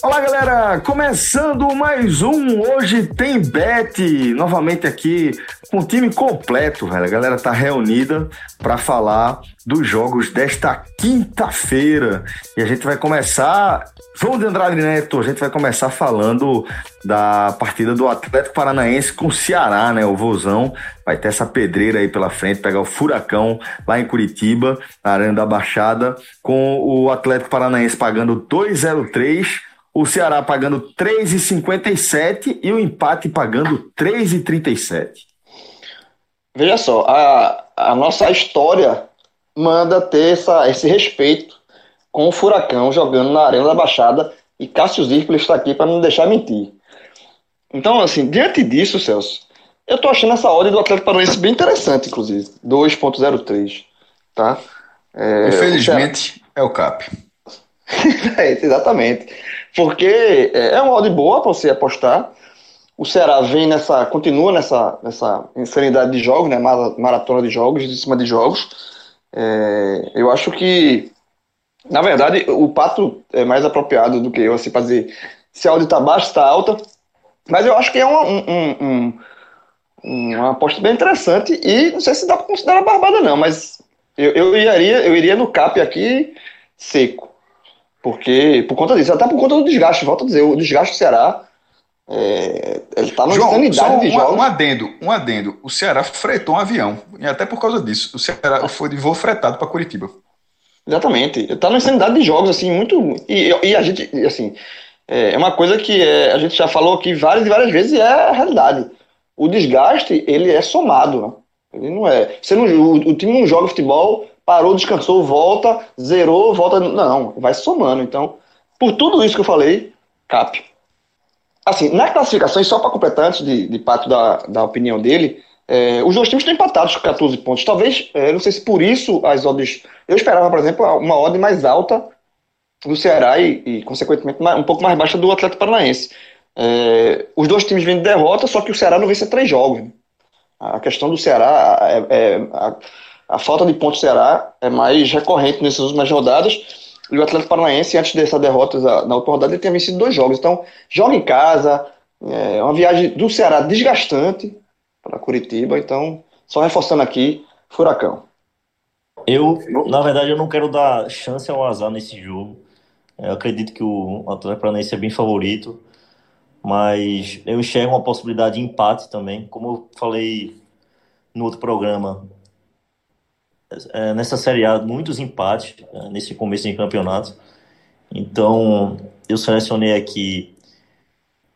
Olá, galera! Começando mais um Hoje Tem Bet, novamente aqui com o time completo, velho. A galera tá reunida para falar dos jogos desta quinta-feira. E a gente vai começar, João de Andrade Neto, a gente vai começar falando da partida do Atlético Paranaense com o Ceará, né? O Vozão vai ter essa pedreira aí pela frente, pegar o Furacão lá em Curitiba, na Arena da Baixada, com o Atlético Paranaense pagando 2,03 o Ceará pagando 3,57 e o empate pagando 3,37. Veja só, a, a nossa história manda ter essa, esse respeito com o Furacão jogando na Arena da Baixada e Cássio Zirpoli está aqui para não deixar mentir. Então, assim, diante disso, Celso, eu tô achando essa ordem do Atlético Paranaense bem interessante, inclusive. 2.03, tá? É, Infelizmente, o é o CAP. é, exatamente. Porque é, é uma odd boa para você apostar. O Ceará vem nessa, continua nessa, nessa insanidade de jogos, né? Maratona de jogos, em cima de jogos. É, eu acho que, na verdade, o Pato é mais apropriado do que eu, assim, dizer se a odd está baixa, está alta. Mas eu acho que é uma, um, um, uma aposta bem interessante e não sei se dá para considerar barbada, não, mas eu, eu, iria, eu iria no cap aqui seco. Porque, por conta disso, até por conta do desgaste, volto a dizer, o desgaste do Ceará, é, ele tá numa João, insanidade de jogos. Um adendo, um adendo. O Ceará fretou um avião, e até por causa disso, o Ceará foi de voo fretado para Curitiba. Exatamente. Tá numa insanidade de jogos, assim, muito. E, e a gente, assim, é uma coisa que é, a gente já falou aqui várias e várias vezes e é a realidade. O desgaste, ele é somado, né? Ele não é. Você não, o, o time não joga futebol parou, descansou, volta, zerou, volta. Não, vai somando. Então, por tudo isso que eu falei, cap. Assim, na classificação, e só para completar, antes de, de Pato da, da opinião dele, é, os dois times estão empatados com 14 pontos. Talvez, é, não sei se por isso as odds. Eu esperava, por exemplo, uma odd mais alta do Ceará e, e consequentemente, um pouco mais baixa do Atlético Paranaense. É, os dois times vêm de derrota, só que o Ceará não vence três jogos. A questão do Ceará é, é a falta de pontos será é mais recorrente nessas últimas rodadas. E o Atlético Paranaense, antes dessa derrota na última rodada, ele tinha vencido dois jogos. Então, joga em casa, é uma viagem do Ceará desgastante para Curitiba. Então, só reforçando aqui, furacão. Eu, na verdade, eu não quero dar chance ao azar nesse jogo. Eu acredito que o Atlético Paranaense é bem favorito, mas eu enxergo uma possibilidade de empate também. Como eu falei no outro programa, é, nessa Série A muitos empates é, nesse começo de campeonato. Então, eu selecionei aqui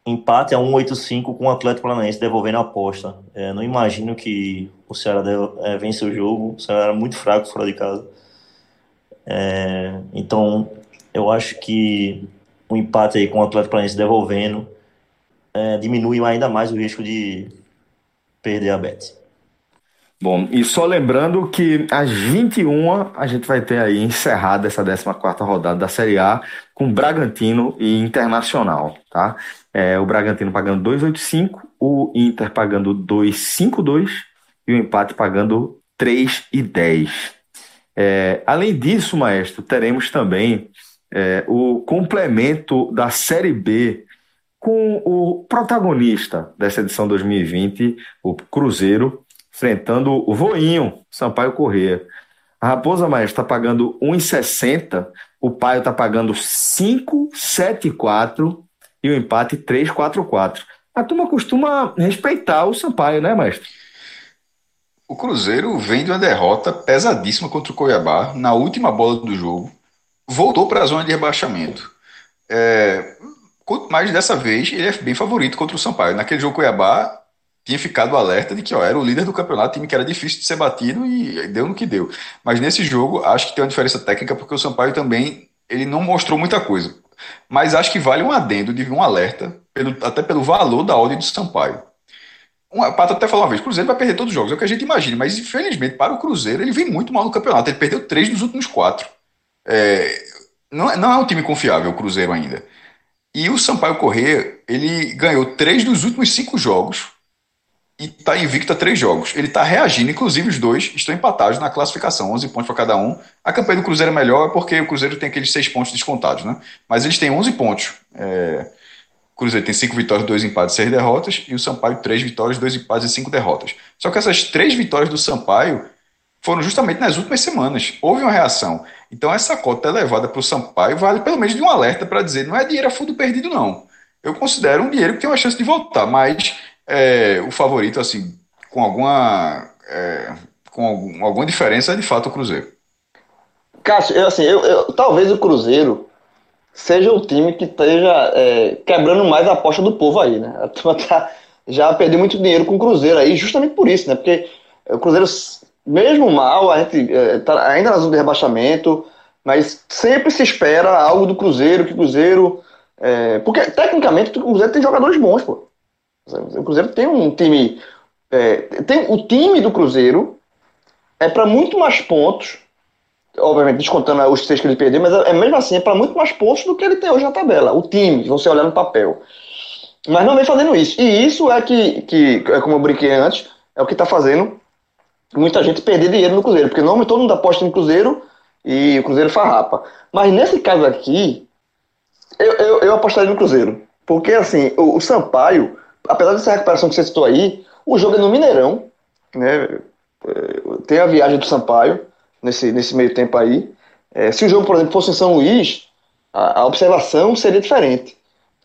empate a 1,85 com o Atlético Paranaense devolvendo a aposta. É, não imagino que o Ceará deve, é, vence o jogo. O Ceará era muito fraco fora de casa. É, então, eu acho que o empate aí com o Atlético Paranaense devolvendo é, diminui ainda mais o risco de perder a bet. Bom, e só lembrando que às 21 a gente vai ter aí encerrada essa 14 rodada da Série A com Bragantino e Internacional, tá? É, o Bragantino pagando 2,85, o Inter pagando 2,52 e o empate pagando 3,10. É, além disso, maestro, teremos também é, o complemento da Série B com o protagonista dessa edição 2020, o Cruzeiro, enfrentando o Voinho, Sampaio Corrêa. A Raposa Maestra está pagando 1,60, o Paio está pagando 5,74 e o empate 3,44. A turma costuma respeitar o Sampaio, né, Maestro? O Cruzeiro vem de uma derrota pesadíssima contra o Cuiabá na última bola do jogo. Voltou para a zona de rebaixamento. É, mas dessa vez ele é bem favorito contra o Sampaio. Naquele jogo Cuiabá, tinha ficado alerta de que ó, era o líder do campeonato, time que era difícil de ser batido e deu no que deu. Mas nesse jogo, acho que tem uma diferença técnica, porque o Sampaio também ele não mostrou muita coisa. Mas acho que vale um adendo de um alerta, pelo, até pelo valor da ordem do Sampaio. Um, Pato até falou uma vez, o Cruzeiro vai perder todos os jogos, é o que a gente imagina, mas infelizmente para o Cruzeiro ele vem muito mal no campeonato, ele perdeu três dos últimos quatro. É, não, é, não é um time confiável o Cruzeiro ainda. E o Sampaio Corrêa, ele ganhou três dos últimos cinco jogos e está invicto a três jogos. Ele está reagindo, inclusive os dois estão empatados na classificação, 11 pontos para cada um. A campanha do Cruzeiro é melhor porque o Cruzeiro tem aqueles seis pontos descontados, né? Mas eles têm 11 pontos. É... O Cruzeiro tem cinco vitórias, dois empates, seis derrotas, e o Sampaio três vitórias, dois empates e cinco derrotas. Só que essas três vitórias do Sampaio foram justamente nas últimas semanas. Houve uma reação. Então essa cota elevada para o Sampaio vale pelo menos de um alerta para dizer não é dinheiro a fundo perdido, não. Eu considero um dinheiro que tem uma chance de voltar, mas é, o favorito, assim, com alguma, é, com algum, alguma diferença, é de fato o Cruzeiro. Cássio, eu, assim, eu, eu, talvez o Cruzeiro seja o time que esteja é, quebrando mais a aposta do povo aí, né? A turma tá, já perdeu muito dinheiro com o Cruzeiro aí, justamente por isso, né? Porque o Cruzeiro, mesmo mal, a gente é, tá ainda na zona de rebaixamento, mas sempre se espera algo do Cruzeiro, que o Cruzeiro. É, porque tecnicamente o Cruzeiro tem jogadores bons, pô. O Cruzeiro tem um time. É, tem, o time do Cruzeiro é para muito mais pontos, obviamente descontando os seis que ele perdeu, mas é mesmo assim é para muito mais pontos do que ele tem hoje na tabela. O time, você olhar no papel. Mas não vem fazendo isso. E isso é que, que é como eu brinquei antes, é o que está fazendo muita gente perder dinheiro no Cruzeiro, porque normalmente todo mundo aposta no Cruzeiro e o Cruzeiro farrapa. Mas nesse caso aqui, eu, eu, eu apostaria no Cruzeiro. Porque assim, o, o Sampaio apesar dessa recuperação que você citou aí, o jogo é no Mineirão, né? É, tem a viagem do Sampaio nesse, nesse meio tempo aí. É, se o jogo, por exemplo, fosse em São Luís, a, a observação seria diferente.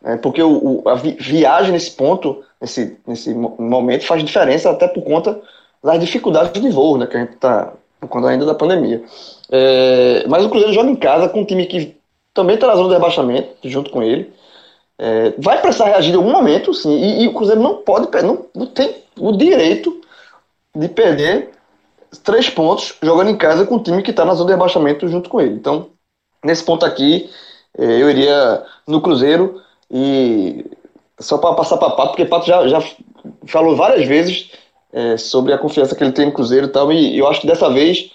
Né? Porque o, o, a vi, viagem nesse ponto, nesse, nesse momento, faz diferença até por conta das dificuldades de voo, né? Que a gente está por conta ainda da pandemia. É, mas o Cruzeiro joga em casa com um time que também está na zona de rebaixamento, junto com ele. É, vai precisar reagir em algum momento, sim, e, e, o Cruzeiro não pode, não, não tem o direito de perder três pontos jogando em casa com o time que está na zona de rebaixamento junto com ele. Então, nesse ponto aqui, é, eu iria no Cruzeiro e só para passar para Pato, porque Pato já, já falou várias vezes é, sobre a confiança que ele tem no Cruzeiro e tal, e eu acho que dessa vez,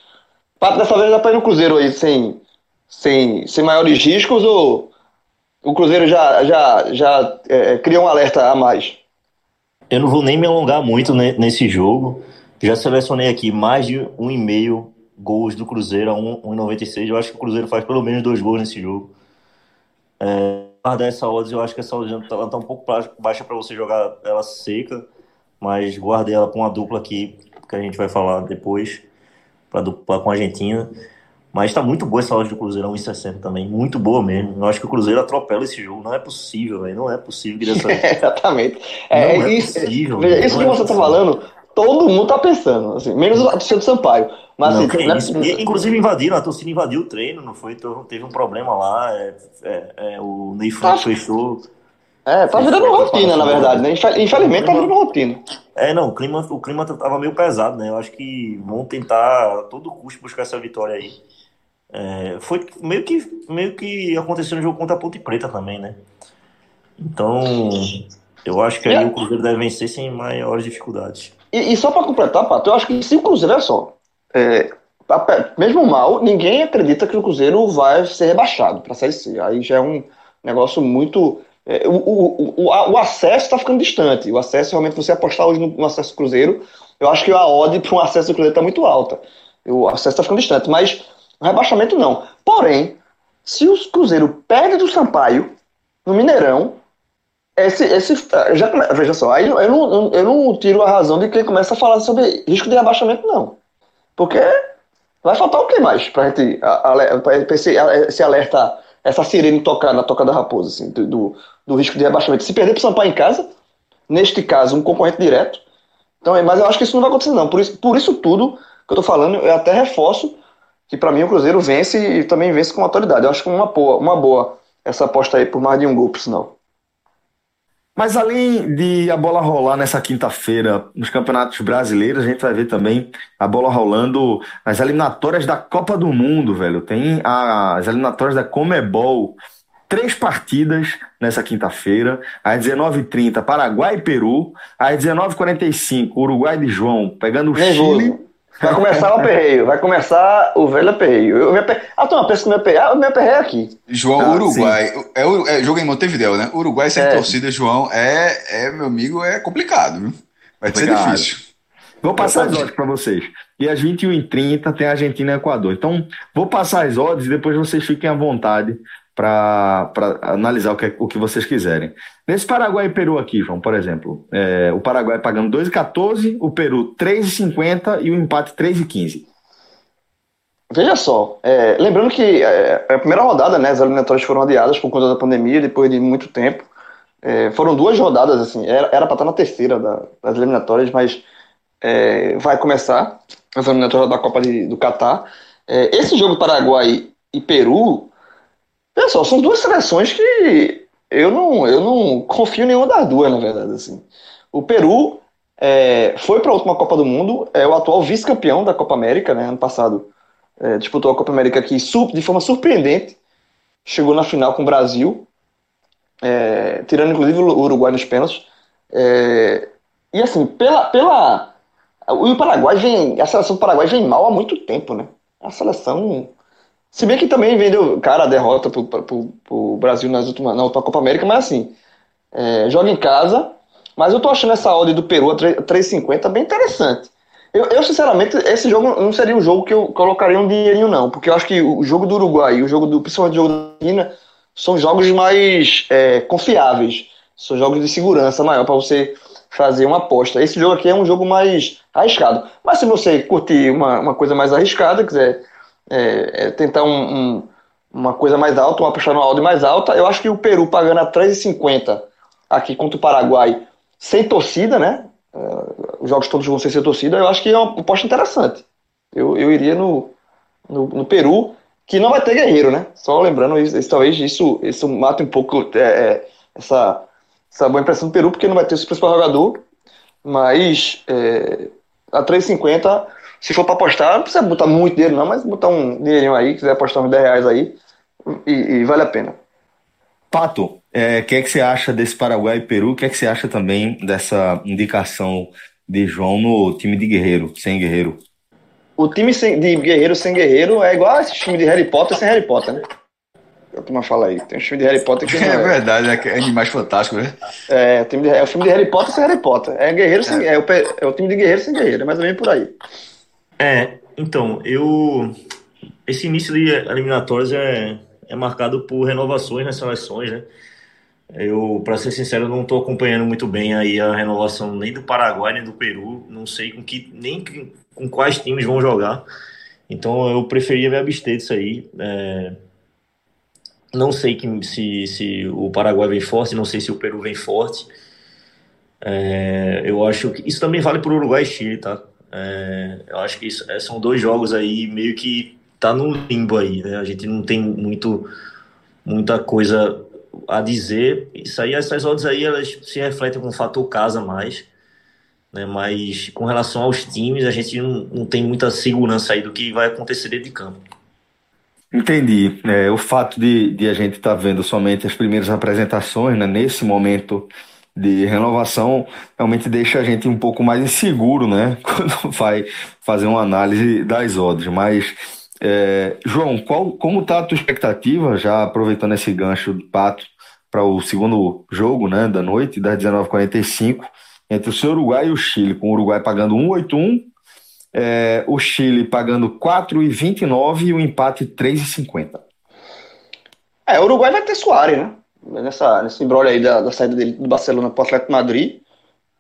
Pato, dessa vez dá para ir no Cruzeiro aí sem, sem, sem maiores riscos ou o Cruzeiro já, já, já é, criou um alerta a mais. Eu não vou nem me alongar muito nesse jogo. Já selecionei aqui mais de um e meio gols do Cruzeiro a 1,96. Eu acho que o Cruzeiro faz pelo menos dois gols nesse jogo. É, guardar essa odds, eu acho que essa odds ela tá um pouco baixa para você jogar ela seca, mas guardei ela com uma dupla aqui, que a gente vai falar depois, para dupla com a Argentina. Mas tá muito boa essa loja do Cruzeiro, 1,60 também. Muito boa mesmo. Eu acho que o Cruzeiro atropela esse jogo. Não é possível, velho. Não é possível que dessa... é, Exatamente. É, não é isso, possível. Veja, isso que é você tá falando, todo mundo tá pensando. Assim, menos o torcida do Sampaio. Mas, não, assim, é... Inclusive invadiram, a torcida invadiu o treino, não foi? Então, teve um problema lá. É, é, o Ney Franco acho... fechou. É, tá virando rotina, na verdade, né? Infelizmente tá virando rotina. É, não, o clima, o clima tava meio pesado, né? Eu acho que vão tentar a todo custo buscar essa vitória aí. É, foi meio que, meio que aconteceu no jogo contra a Ponte Preta também, né? Então, eu acho que aí é. o Cruzeiro deve vencer sem maiores dificuldades. E, e só para completar, Pato, eu acho que se o Cruzeiro é só, é, mesmo mal, ninguém acredita que o Cruzeiro vai ser rebaixado para a Série C. Aí já é um negócio muito. É, o, o, o, o, acesso está ficando distante. O acesso, realmente, você apostar hoje no, no acesso Cruzeiro, eu acho que a odd para um acesso do Cruzeiro está muito alta. O acesso está ficando distante. Mas rebaixamento não. Porém, se o Cruzeiro perde do Sampaio no Mineirão, esse, esse já veja só, aí eu não, eu não tiro a razão de quem começa a falar sobre risco de rebaixamento, não. Porque vai faltar o que mais pra gente pra esse, esse alerta, essa sirene tocar na toca da raposa, assim, do, do risco de rebaixamento. Se perder pro Sampaio em casa, neste caso, um concorrente direto. Então, mas eu acho que isso não vai acontecer, não. Por isso, por isso tudo que eu tô falando, eu até reforço que para mim o Cruzeiro vence e também vence com autoridade. Eu acho que uma boa, uma boa essa aposta aí por mais de um gol, por sinal. Mas além de a bola rolar nessa quinta-feira nos campeonatos brasileiros, a gente vai ver também a bola rolando nas eliminatórias da Copa do Mundo, velho. Tem as eliminatórias da Comebol. Três partidas nessa quinta-feira. Às 19h30, Paraguai e Peru. Às 19h45, Uruguai de João pegando o Chile. Vai começar o aperreio, vai começar o velho aperreio. Eu, eu, ah, tu não pensa que meu aperreio, ah, o meu aperreio é aqui. João, ah, Uruguai, é, é, jogo em Montevideo, né? Uruguai sem é. torcida, João, é, é, meu amigo, é complicado, viu? Vai Obrigado. ser difícil. Vou passar as odds para vocês. E às 21h30 tem Argentina e Equador. Então, vou passar as odds e depois vocês fiquem à vontade para analisar o que, o que vocês quiserem. Nesse Paraguai e Peru aqui, João, por exemplo, é, o Paraguai pagando 2,14, o Peru 3,50 e o empate 3,15. Veja só, é, lembrando que é, é, a primeira rodada, né, as eliminatórias foram adiadas por conta da pandemia, depois de muito tempo. É, foram duas rodadas, assim, era para estar na terceira da, das eliminatórias, mas é, vai começar as eliminatórias da Copa de, do Catar. É, esse jogo Paraguai e Peru Pessoal, são duas seleções que eu não, eu não confio em nenhuma das duas, na verdade. Assim. O Peru é, foi para a última Copa do Mundo, é o atual vice-campeão da Copa América, né? Ano passado é, disputou a Copa América aqui de forma surpreendente, chegou na final com o Brasil, é, tirando inclusive o Uruguai nos pênaltis. É, e assim, pela, pela. O Paraguai vem. A seleção do Paraguai vem mal há muito tempo, né? A seleção se bem que também vendeu, cara, a derrota pro, pro, pro Brasil nas últimas, na última Copa América, mas assim, é, joga em casa, mas eu tô achando essa odd do Peru a 3,50 bem interessante. Eu, eu, sinceramente, esse jogo não seria um jogo que eu colocaria um dinheirinho, não, porque eu acho que o jogo do Uruguai e o jogo do, principalmente o jogo da Argentina, são jogos mais é, confiáveis, são jogos de segurança maior para você fazer uma aposta. Esse jogo aqui é um jogo mais arriscado. Mas se você curtir uma, uma coisa mais arriscada, quiser é, é tentar um, um, uma coisa mais alta, uma apostar no áudio mais alta. Eu acho que o Peru pagando a 3,50 aqui contra o Paraguai, sem torcida, né? Uh, os jogos todos vão ser sem torcida, eu acho que é uma aposta interessante. Eu, eu iria no, no, no, Peru, que não vai ter guerreiro, né? Só lembrando, isso, isso talvez isso, isso mate um pouco é, é, essa, essa boa impressão do Peru, porque não vai ter o principal jogador, mas é, a 3,50 se for para apostar, não precisa botar muito dinheiro, não, mas botar um dinheirinho aí, quiser apostar uns 10 reais aí, e, e vale a pena. Pato, o é, que é que você acha desse Paraguai e Peru? O que é que você acha também dessa indicação de João no time de Guerreiro, sem Guerreiro? O time sem, de Guerreiro sem Guerreiro é igual esse time de Harry Potter sem Harry Potter, né? É o turma fala aí. Tem um filme de Harry Potter que. É, é, verdade, é animais fantásticos, né? É, o, time de, é o filme de Harry Potter sem Harry Potter. É Guerreiro sem é. É, o, é o time de Guerreiro sem Guerreiro, é mais ou menos por aí. É, então, eu. Esse início de eliminatórias é, é marcado por renovações nas seleções, né? Eu, para ser sincero, não estou acompanhando muito bem aí a renovação nem do Paraguai nem do Peru. Não sei com que nem com quais times vão jogar. Então eu preferia me abster disso aí. É... Não sei que, se, se o Paraguai vem forte, não sei se o Peru vem forte. É... Eu acho que isso também vale para o Uruguai e Chile, tá? É, eu acho que isso, é, são dois jogos aí meio que tá no limbo aí, né? A gente não tem muito, muita coisa a dizer. Isso aí, essas odds aí, elas se refletem com o fator casa mais, né? Mas com relação aos times, a gente não, não tem muita segurança aí do que vai acontecer dentro de campo. Entendi. É, o fato de, de a gente estar tá vendo somente as primeiras apresentações, né, nesse momento de renovação realmente deixa a gente um pouco mais inseguro, né? Quando vai fazer uma análise das odds. Mas, é, João, qual, como está a tua expectativa, já aproveitando esse gancho do Pato, para o segundo jogo né, da noite, das 19h45, entre o seu Uruguai e o Chile, com o Uruguai pagando 1,81, é, o Chile pagando 4,29 e o empate 3,50. É, o Uruguai vai ter Soares, né? Nessa, nesse embrolho aí da, da saída dele do Barcelona para o Atlético Madrid,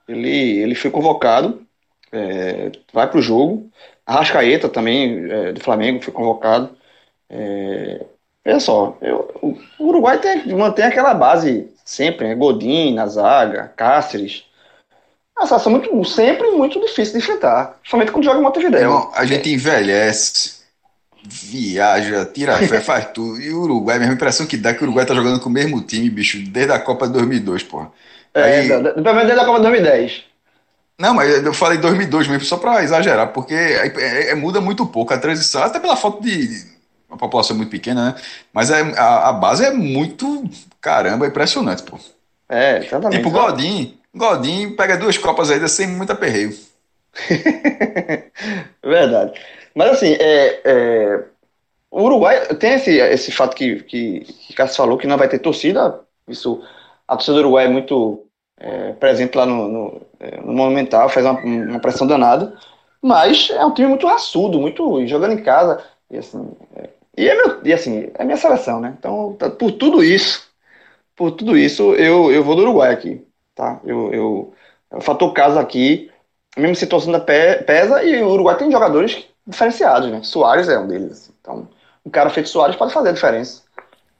ele, ele foi convocado, é, vai para o jogo. A Rascaeta também, é, do Flamengo, foi convocado. É, olha só, eu, o Uruguai tem, mantém aquela base sempre, né? Godin na zaga, Cáceres. Uma situação muito, sempre muito difícil de enfrentar, principalmente quando joga em Montevideo. a gente envelhece. Viaja, tira fé, faz tudo. E o Uruguai, a mesma impressão que dá é que o Uruguai tá jogando com o mesmo time, bicho, desde a Copa de 2002, porra. É, Aí... pelo menos desde a Copa de 2010. Não, mas eu falei 2002 mesmo, só para exagerar, porque é, é, é, muda muito pouco a transição, até pela falta de. A população muito pequena, né? Mas é, a, a base é muito. Caramba, impressionante, pô. É, exatamente. Tipo, Godin. Godin pega duas copas ainda sem muito aperreio. Verdade. Mas assim, é, é, o Uruguai tem esse, esse fato que, que, que Cássio falou, que não vai ter torcida. Isso, a torcida do Uruguai é muito é, presente lá no, no, é, no, Monumental, faz uma, uma, pressão danada. Mas é um time muito raçudo, muito jogando em casa. E assim, é, e, é meu, e assim, é minha seleção, né? Então, tá, por tudo isso, por tudo isso, eu, eu vou do Uruguai aqui. Tá? Eu, eu, o fator casa aqui, mesmo se torcendo pesa, e o Uruguai tem jogadores diferenciados, né? Soares é um deles. Assim. Então, um cara feito Soares pode fazer a diferença.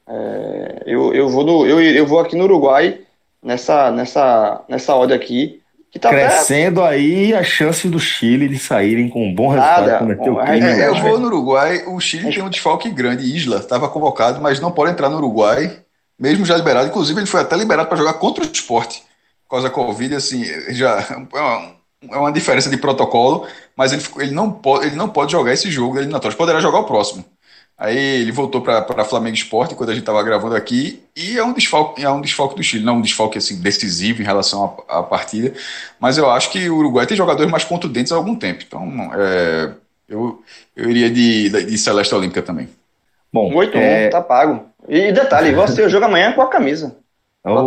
É, eu, eu, vou do, eu, eu vou aqui no Uruguai nessa, nessa, nessa ordem aqui. Que tá Crescendo até... aí a chance do Chile de saírem com um bom resultado. Nada, bom, é, é, eu vou no Uruguai, o Chile tem um desfalque grande. Isla estava convocado, mas não pode entrar no Uruguai, mesmo já liberado. Inclusive, ele foi até liberado para jogar contra o esporte. Por causa da Covid, assim, já é uma, diferença de protocolo, mas ele, ele, não pode, ele não pode jogar esse jogo eliminatório. Poderá jogar o próximo. Aí ele voltou para Flamengo Esporte quando a gente estava gravando aqui e é um desfalque, é um desfalque do Chile, não um desfalque assim decisivo em relação à, à, partida, mas eu acho que o Uruguai tem jogadores mais contundentes há algum tempo, então é, eu, eu iria de, de Celeste Olímpica também. Bom, 8 é... tá pago. E detalhe, você joga amanhã com a camisa. Oh,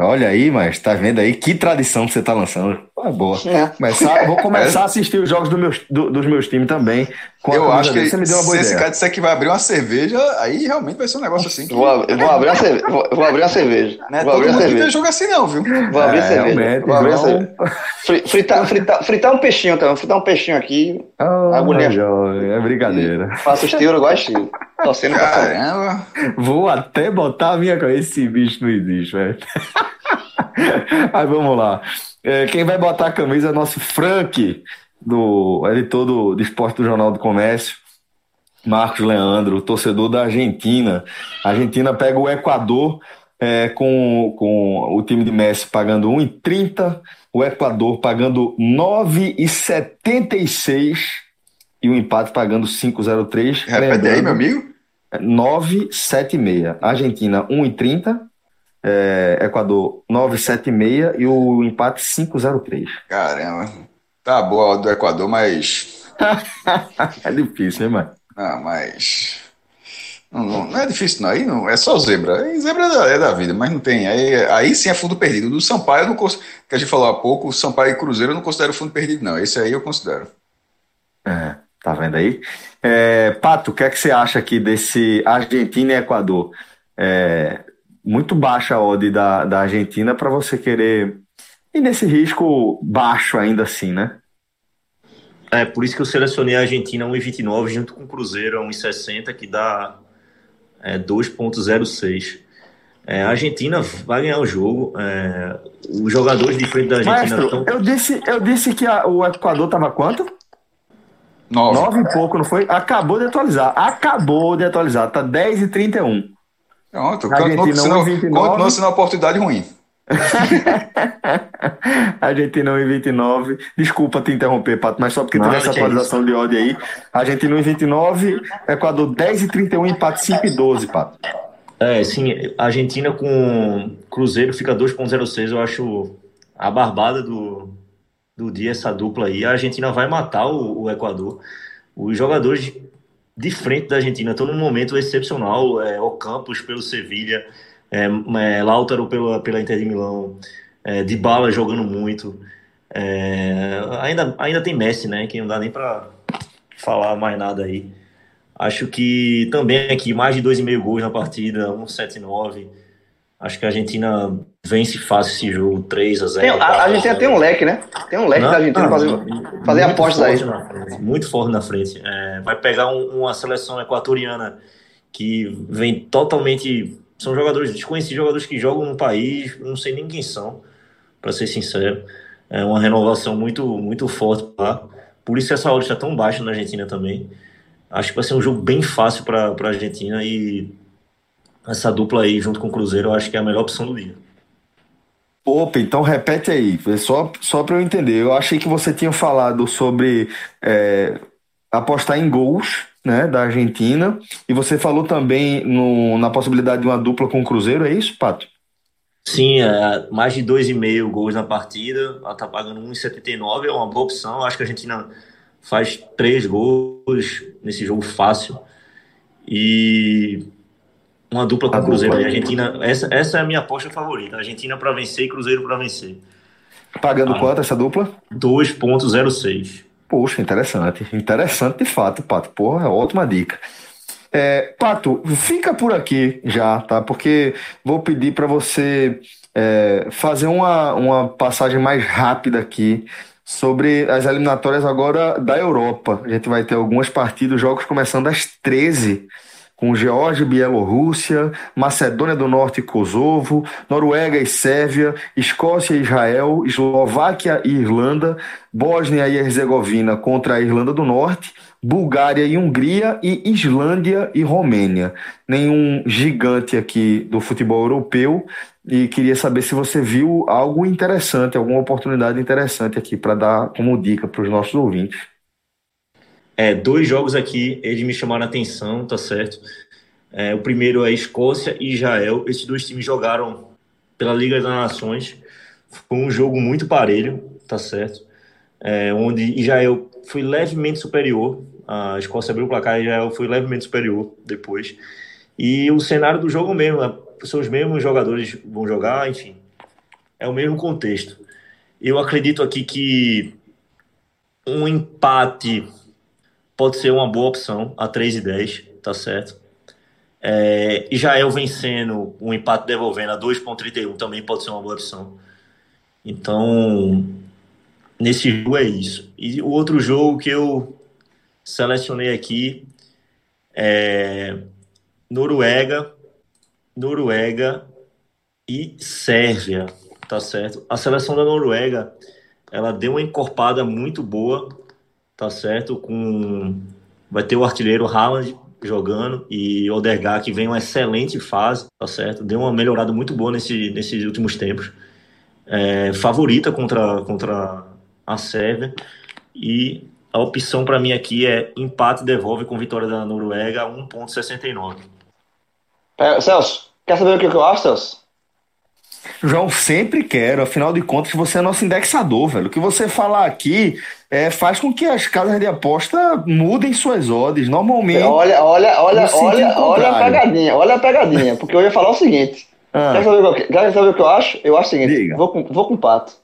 olha aí, mas tá vendo aí que tradição que você tá lançando. Ah, boa. É. Começar, vou começar a assistir os jogos do meus, do, dos meus times também. eu acho que você me deu uma boa se ideia. esse cara disser que vai abrir uma cerveja, aí realmente vai ser um negócio assim. Que... Vou, vou, abrir uma cerveja. Vou, vou abrir uma cerveja. Não é vou todo mundo que jogo assim, não, viu? Vou abrir é, cerveja. Vou abrir cerveja. Fritar, fritar, fritar um peixinho também. Fritar um peixinho aqui. Oh, agonia. É brincadeira. Faço estilo, igual estilo. Torcendo Caramba. Vou até botar a minha cabeça. Esse bicho não existe, velho. Aí vamos lá. É, quem vai botar a camisa é nosso Frank, do editor do, do Esporte do Jornal do Comércio. Marcos Leandro, torcedor da Argentina. A Argentina pega o Equador é, com, com o time de Messi pagando 1,30, o Equador pagando 9,76 e o empate pagando 5,03. Repete aí, meu amigo. 9,76. Argentina 1,30, é, Equador 976 e o empate 503. Caramba. Tá boa do Equador, mas. é difícil, hein, mano? Ah, mas. Não, não, não, é difícil, não. Aí não, é só zebra. Aí zebra é da, é da, vida, mas não tem. Aí, aí sim é fundo perdido. Do Sampaio, eu não que a gente falou há pouco, o Sampaio e Cruzeiro eu não considero fundo perdido, não. Esse aí eu considero. É, tá vendo aí? É, Pato, o que é que você acha aqui desse Argentina e Equador? É, muito baixa a odd da, da Argentina para você querer ir nesse risco baixo ainda assim, né? É, por isso que eu selecionei a Argentina 1,29 junto com o Cruzeiro 1,60, que dá é, 2,06. É, a Argentina vai ganhar o jogo. É, os jogadores de frente da Argentina estão. Eu disse, eu disse que a, o Equador estava quanto? Nove. Nove e pouco, não foi? Acabou de atualizar. Acabou de atualizar. Tá 10 e 31. Pronto, continua sendo, continua sendo uma oportunidade ruim. Argentina 1,29. Desculpa te interromper, Pato, mas só porque teve essa atualização é de ódio aí. Argentina 1,29, Equador 10 e 31, empate 5 e 12, Pato. É, sim, Argentina com Cruzeiro fica 2,06. Eu acho a barbada do, do dia essa dupla aí. A Argentina vai matar o, o Equador. Os jogadores de frente da Argentina. Estou num momento excepcional. É, o Campos pelo Sevilha, é, é, Lautaro pela, pela Inter de Milão, é, de bala jogando muito. É, ainda, ainda tem Messi, né? Que não dá nem para falar mais nada aí. Acho que também aqui mais de 2,5 gols na partida, 1,79. Acho que a Argentina vence fácil esse jogo, 3 a 0 tem, a, a Argentina tem um leque, né? Tem um leque não, da Argentina fazer, fazer apostas aí. Frente, muito forte na frente. É, vai pegar um, uma seleção equatoriana que vem totalmente. São jogadores desconhecidos, jogadores que jogam no país, não sei nem quem são, para ser sincero. É uma renovação muito, muito forte lá. Por isso essa hora está tão baixa na Argentina também. Acho que vai ser um jogo bem fácil para a Argentina e essa dupla aí junto com o Cruzeiro eu acho que é a melhor opção do dia. Opa, então repete aí, só, só para eu entender. Eu achei que você tinha falado sobre é, apostar em gols né, da Argentina e você falou também no, na possibilidade de uma dupla com o Cruzeiro, é isso, Pato? Sim, é, mais de 2,5 gols na partida, ela tá pagando 1,79, é uma boa opção. Acho que a Argentina faz três gols nesse jogo fácil. E uma dupla com o Cruzeiro. A Argentina, essa, essa é a minha aposta favorita. Argentina para vencer e Cruzeiro para vencer. Pagando ah, quanto essa dupla? 2,06. Poxa, interessante. Interessante de fato, Pato. Porra, é ótima dica. É, Pato, fica por aqui já, tá? Porque vou pedir para você é, fazer uma, uma passagem mais rápida aqui sobre as eliminatórias agora da Europa. A gente vai ter algumas partidas, jogos começando às 13 com Geórgia Bielorrússia, Macedônia do Norte e Kosovo, Noruega e Sérvia, Escócia e Israel, Eslováquia e Irlanda, Bósnia e Herzegovina contra a Irlanda do Norte, Bulgária e Hungria e Islândia e Romênia. Nenhum gigante aqui do futebol europeu e queria saber se você viu algo interessante, alguma oportunidade interessante aqui para dar como dica para os nossos ouvintes. É, dois jogos aqui, eles me chamaram a atenção, tá certo? É, o primeiro é Escócia e Israel. Esses dois times jogaram pela Liga das Nações. Foi um jogo muito parelho, tá certo? É, onde Israel foi levemente superior. A Escócia abriu o placar e Israel foi levemente superior depois. E o cenário do jogo mesmo, né? são os mesmos jogadores vão jogar, enfim. É o mesmo contexto. Eu acredito aqui que um empate pode ser uma boa opção a 3 e 10, tá certo? É, Israel vencendo, um empate devolvendo a 2,31 também pode ser uma boa opção. Então, nesse jogo é isso. E o outro jogo que eu selecionei aqui é Noruega, Noruega e Sérvia, tá certo? A seleção da Noruega, ela deu uma encorpada muito boa tá certo? Com vai ter o artilheiro Haaland jogando e Odegaard que vem uma excelente fase, tá certo? Deu uma melhorada muito boa nesse, nesses últimos tempos. É, favorita contra contra a Sérvia e a opção para mim aqui é empate devolve com vitória da Noruega 1.69. É, Celso, quer saber o que eu acho, Celso? João, sempre quero. Afinal de contas, você é nosso indexador, velho. O que você falar aqui é, faz com que as casas de aposta mudem suas odds. Normalmente. Olha, olha, olha, olha, olha a pegadinha, olha a pegadinha. Porque eu ia falar o seguinte. Ah. Quer, saber o que, quer saber o que eu acho? Eu acho o seguinte: vou com, vou com pato.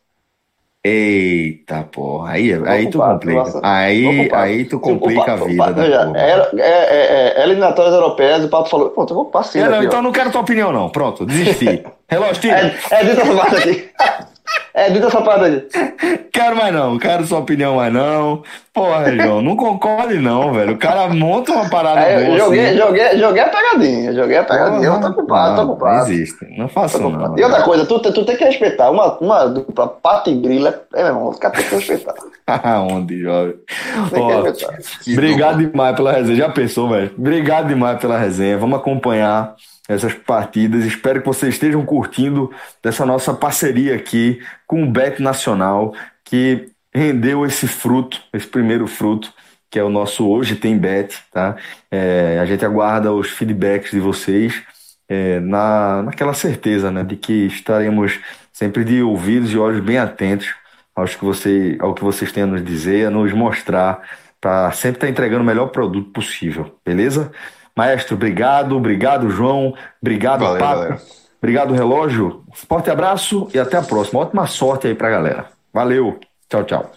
Eita porra, aí, aí tu pato, complica. Aí, aí tu complica pato, a vida. Pato, já, é, é, é, é, eliminatórias europeias, o Pato falou: pronto, eu vou passar. É, então não quero tua opinião, não. Pronto, desisti. Relógio, tira. É, é essa parte aqui. É, dita essa parte aqui. Quero mais não, quero sua opinião mais não. Porra, João, não concorde não, velho. O cara monta uma parada é, boa joguei, assim. joguei, joguei a pegadinha, joguei a pegadinha. eu tô ocupado, tô ocupado. Não existe, não faço não. E outra coisa, tu, tu tem que respeitar. Uma, uma dupla pato e grila, é, meu irmão, os caras tem que respeitar. Onde, jovem? obrigado demais pela resenha. Já pensou, velho? Obrigado demais pela resenha. Vamos acompanhar essas partidas. Espero que vocês estejam curtindo dessa nossa parceria aqui com o Bet Nacional, que rendeu esse fruto, esse primeiro fruto, que é o nosso Hoje Tem Bet, tá? É, a gente aguarda os feedbacks de vocês é, na, naquela certeza, né, de que estaremos sempre de ouvidos e olhos bem atentos aos que você, ao que vocês têm a nos dizer, a nos mostrar, para sempre estar entregando o melhor produto possível, beleza? Maestro, obrigado. Obrigado, João. Obrigado, Valeu, Paco. Galera. Obrigado, Relógio. Forte abraço e até a próxima. Ótima sorte aí pra galera. Valeu. Tchau, tchau.